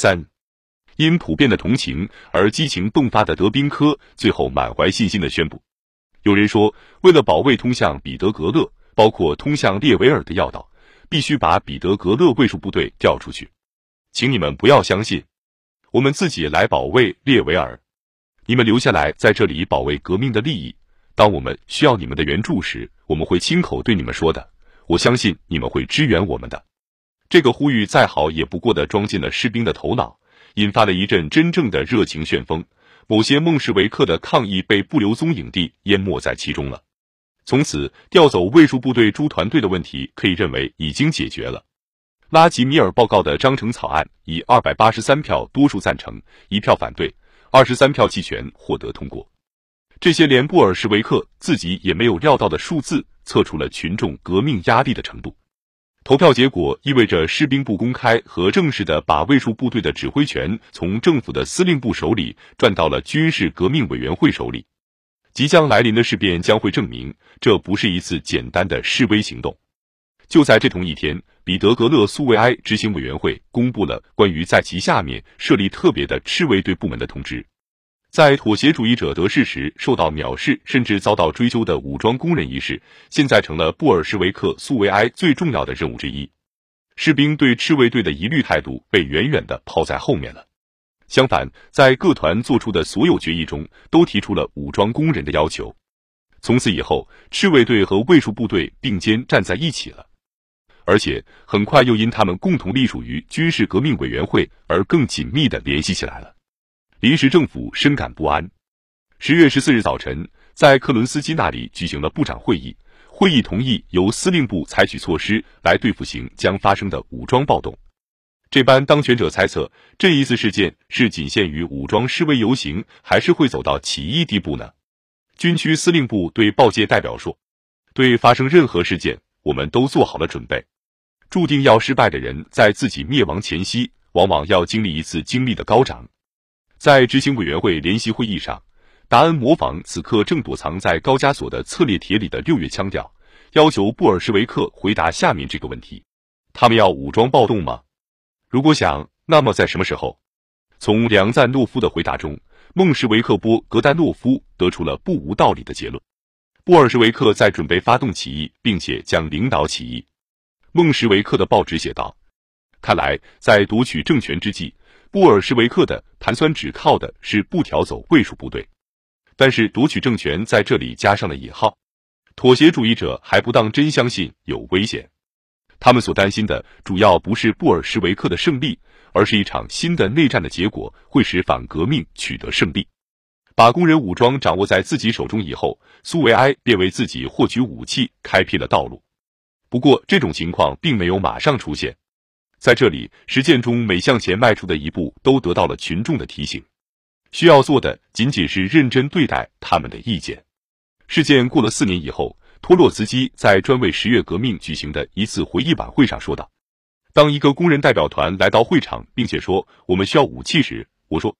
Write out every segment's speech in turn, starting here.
三，因普遍的同情而激情迸发的德宾科最后满怀信心的宣布：有人说，为了保卫通向彼得格勒，包括通向列维尔的要道，必须把彼得格勒卫戍部队调出去。请你们不要相信，我们自己来保卫列维尔。你们留下来在这里保卫革命的利益。当我们需要你们的援助时，我们会亲口对你们说的。我相信你们会支援我们的。这个呼吁再好也不过的装进了士兵的头脑，引发了一阵真正的热情旋风。某些孟什维克的抗议被不留踪影地淹没在其中了。从此，调走卫戍部队诸团队的问题可以认为已经解决了。拉吉米尔报告的章程草案以二百八十三票多数赞成，一票反对，二十三票弃权获得通过。这些连布尔什维克自己也没有料到的数字，测出了群众革命压力的程度。投票结果意味着士兵不公开和正式的把卫戍部队的指挥权从政府的司令部手里转到了军事革命委员会手里。即将来临的事变将会证明，这不是一次简单的示威行动。就在这同一天，彼得格勒苏维埃执行委员会公布了关于在其下面设立特别的赤卫队部门的通知。在妥协主义者得势时受到藐视甚至遭到追究的武装工人一事，现在成了布尔什维克苏维埃最重要的任务之一。士兵对赤卫队的疑虑态度被远远的抛在后面了。相反，在各团做出的所有决议中，都提出了武装工人的要求。从此以后，赤卫队和卫戍部队并肩站在一起了，而且很快又因他们共同隶属于军事革命委员会而更紧密的联系起来了。临时政府深感不安。十月十四日早晨，在克伦斯基那里举行了部长会议，会议同意由司令部采取措施来对付行将发生的武装暴动。这班当权者猜测，这一次事件是仅限于武装示威游行，还是会走到起义地步呢？军区司令部对报界代表说：“对发生任何事件，我们都做好了准备。注定要失败的人，在自己灭亡前夕，往往要经历一次精力的高涨。”在执行委员会联席会议上，达恩模仿此刻正躲藏在高加索的侧列铁里的六月腔调，要求布尔什维克回答下面这个问题：他们要武装暴动吗？如果想，那么在什么时候？从梁赞诺夫的回答中，孟什维克波格丹诺夫得出了不无道理的结论：布尔什维克在准备发动起义，并且将领导起义。孟什维克的报纸写道：“看来，在夺取政权之际。”布尔什维克的盘算只靠的是不调走卫戍部队，但是夺取政权在这里加上了引号。妥协主义者还不当真相信有危险，他们所担心的主要不是布尔什维克的胜利，而是一场新的内战的结果会使反革命取得胜利。把工人武装掌握在自己手中以后，苏维埃便为自己获取武器开辟了道路。不过，这种情况并没有马上出现。在这里，实践中每向前迈出的一步都得到了群众的提醒。需要做的仅仅是认真对待他们的意见。事件过了四年以后，托洛茨基在专为十月革命举行的一次回忆晚会上说道：“当一个工人代表团来到会场，并且说我们需要武器时，我说：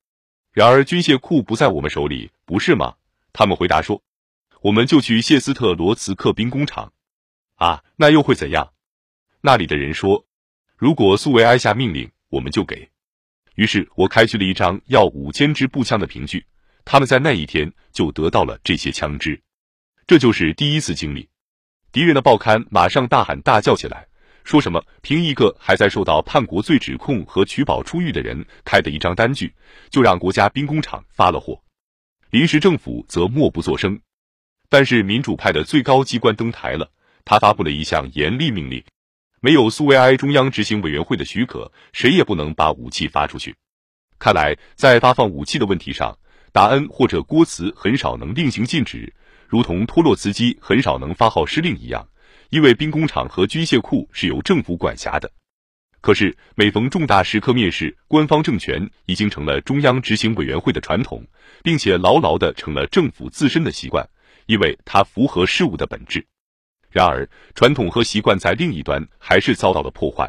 然而军械库不在我们手里，不是吗？他们回答说：我们就去谢斯特罗茨克兵工厂。啊，那又会怎样？那里的人说。”如果苏维埃下命令，我们就给。于是我开具了一张要五千支步枪的凭据，他们在那一天就得到了这些枪支。这就是第一次经历。敌人的报刊马上大喊大叫起来，说什么凭一个还在受到叛国罪指控和取保出狱的人开的一张单据，就让国家兵工厂发了火。临时政府则默不作声。但是民主派的最高机关登台了，他发布了一项严厉命令。没有苏维埃中央执行委员会的许可，谁也不能把武器发出去。看来，在发放武器的问题上，达恩或者郭茨很少能令行禁止，如同托洛茨基很少能发号施令一样，因为兵工厂和军械库是由政府管辖的。可是，每逢重大时刻蔑视官方政权，已经成了中央执行委员会的传统，并且牢牢的成了政府自身的习惯，因为它符合事物的本质。然而，传统和习惯在另一端还是遭到了破坏。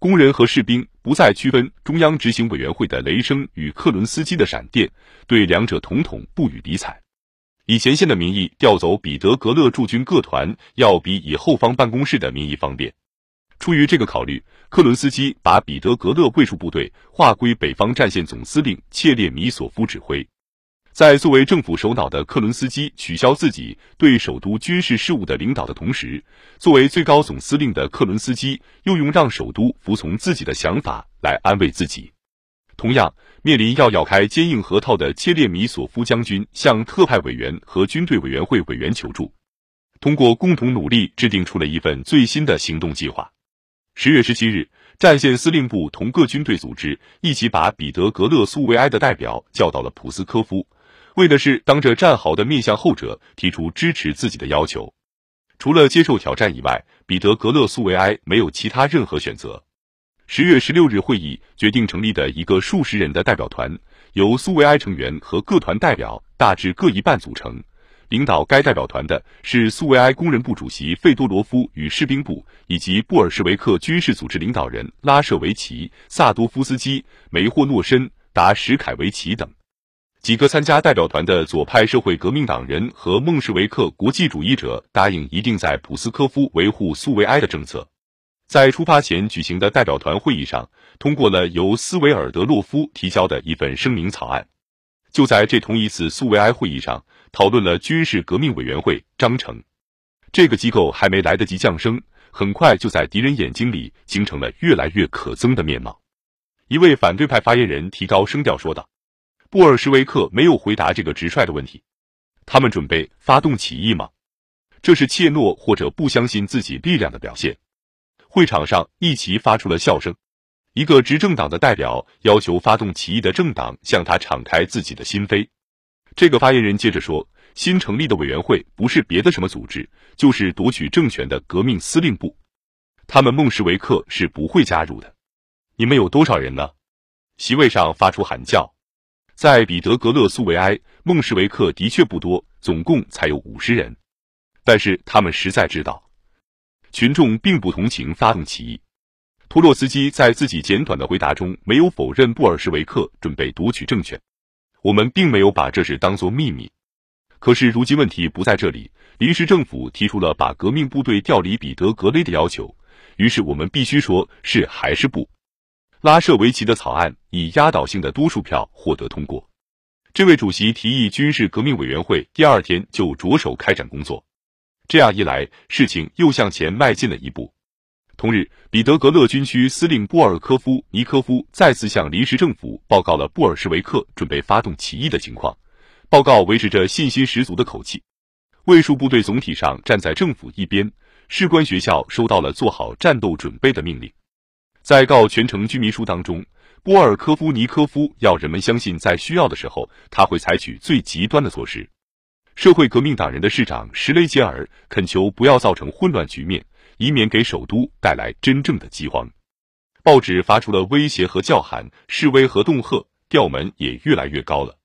工人和士兵不再区分中央执行委员会的雷声与克伦斯基的闪电，对两者统统不予理睬。以前线的名义调走彼得格勒驻军各团，要比以后方办公室的名义方便。出于这个考虑，克伦斯基把彼得格勒卫戍部队划归北方战线总司令切列米索夫指挥。在作为政府首脑的克伦斯基取消自己对首都军事事务的领导的同时，作为最高总司令的克伦斯基又用让首都服从自己的想法来安慰自己。同样，面临要咬开坚硬核桃的切列米索夫将军向特派委员和军队委员会委员求助，通过共同努力制定出了一份最新的行动计划。十月十七日，战线司令部同各军队组织一起把彼得格勒苏维埃的代表叫到了普斯科夫。为的是当着战壕的面向后者提出支持自己的要求，除了接受挑战以外，彼得格勒苏维埃没有其他任何选择。十月十六日会议决定成立的一个数十人的代表团，由苏维埃成员和各团代表大致各一半组成。领导该代表团的是苏维埃工人部主席费多罗夫与士兵部以及布尔什维克军事组织领导人拉舍维奇、萨多夫斯基、梅霍诺申、达什凯维奇等。几个参加代表团的左派社会革命党人和孟什维克国际主义者答应一定在普斯科夫维护苏维埃的政策。在出发前举行的代表团会议上，通过了由斯维尔德洛夫提交的一份声明草案。就在这同一次苏维埃会议上，讨论了军事革命委员会章程。这个机构还没来得及降生，很快就在敌人眼睛里形成了越来越可憎的面貌。一位反对派发言人提高声调说道。布尔什维克没有回答这个直率的问题。他们准备发动起义吗？这是怯懦或者不相信自己力量的表现。会场上一齐发出了笑声。一个执政党的代表要求发动起义的政党向他敞开自己的心扉。这个发言人接着说：“新成立的委员会不是别的什么组织，就是夺取政权的革命司令部。他们孟什维克是不会加入的。你们有多少人呢？”席位上发出喊叫。在彼得格勒苏维埃，孟什维克的确不多，总共才有五十人。但是他们实在知道，群众并不同情发动起义。托洛斯基在自己简短的回答中没有否认布尔什维克准备夺取政权。我们并没有把这事当作秘密。可是如今问题不在这里，临时政府提出了把革命部队调离彼得格勒的要求，于是我们必须说是还是不。拉舍维奇的草案以压倒性的多数票获得通过。这位主席提议军事革命委员会第二天就着手开展工作。这样一来，事情又向前迈进了一步。同日，彼得格勒军区司令波尔科夫尼科夫再次向临时政府报告了布尔什维克准备发动起义的情况。报告维持着信心十足的口气。卫戍部队总体上站在政府一边。士官学校收到了做好战斗准备的命令。在告全城居民书当中，波尔科夫尼科夫要人们相信，在需要的时候，他会采取最极端的措施。社会革命党人的市长什雷杰尔恳求不要造成混乱局面，以免给首都带来真正的饥荒。报纸发出了威胁和叫喊，示威和恫吓，调门也越来越高了。